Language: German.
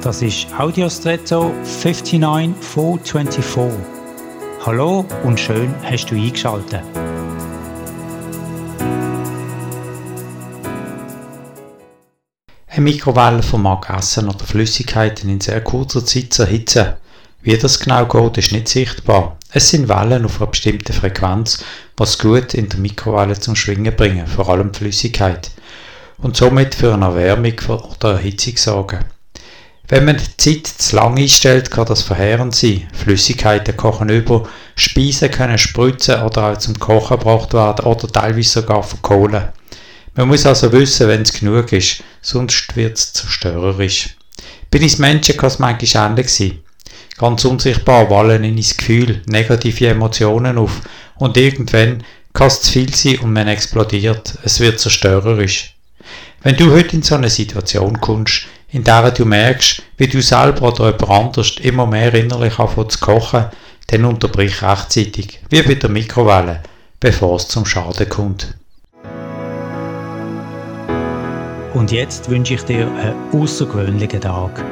Das ist Audiostretto 59424. Hallo und schön hast du eingeschaltet. Eine Mikrowelle vermag Essen oder Flüssigkeiten in sehr kurzer Zeit zu erhitzen. Wie das genau geht, ist nicht sichtbar. Es sind Wellen auf einer bestimmten Frequenz, was gut in der Mikrowelle zum Schwingen bringen, vor allem Flüssigkeit, und somit für eine Erwärmung oder Erhitzung sorgen. Wenn man die Zeit zu lang einstellt, kann das verheerend sein. Flüssigkeiten kochen über, Speisen können spritzen oder auch zum Kochen gebracht werden oder teilweise sogar verkohlen. Man muss also wissen, wenn es genug ist, sonst wird es zerstörerisch. Bei uns Menschen kann es manchmal ähnlich sein. Ganz unsichtbar wallen in ins Gefühl negative Emotionen auf und irgendwann kann es zu viel sein und man explodiert. Es wird zerstörerisch. Wenn du heute in so eine Situation kommst, in der du merkst, wie du selber oder jemand anders immer mehr innerlich anfängt zu kochen, dann unterbrich rechtzeitig, wie bei der Mikrowelle, bevor es zum Schaden kommt. Und jetzt wünsche ich dir einen außergewöhnlichen Tag.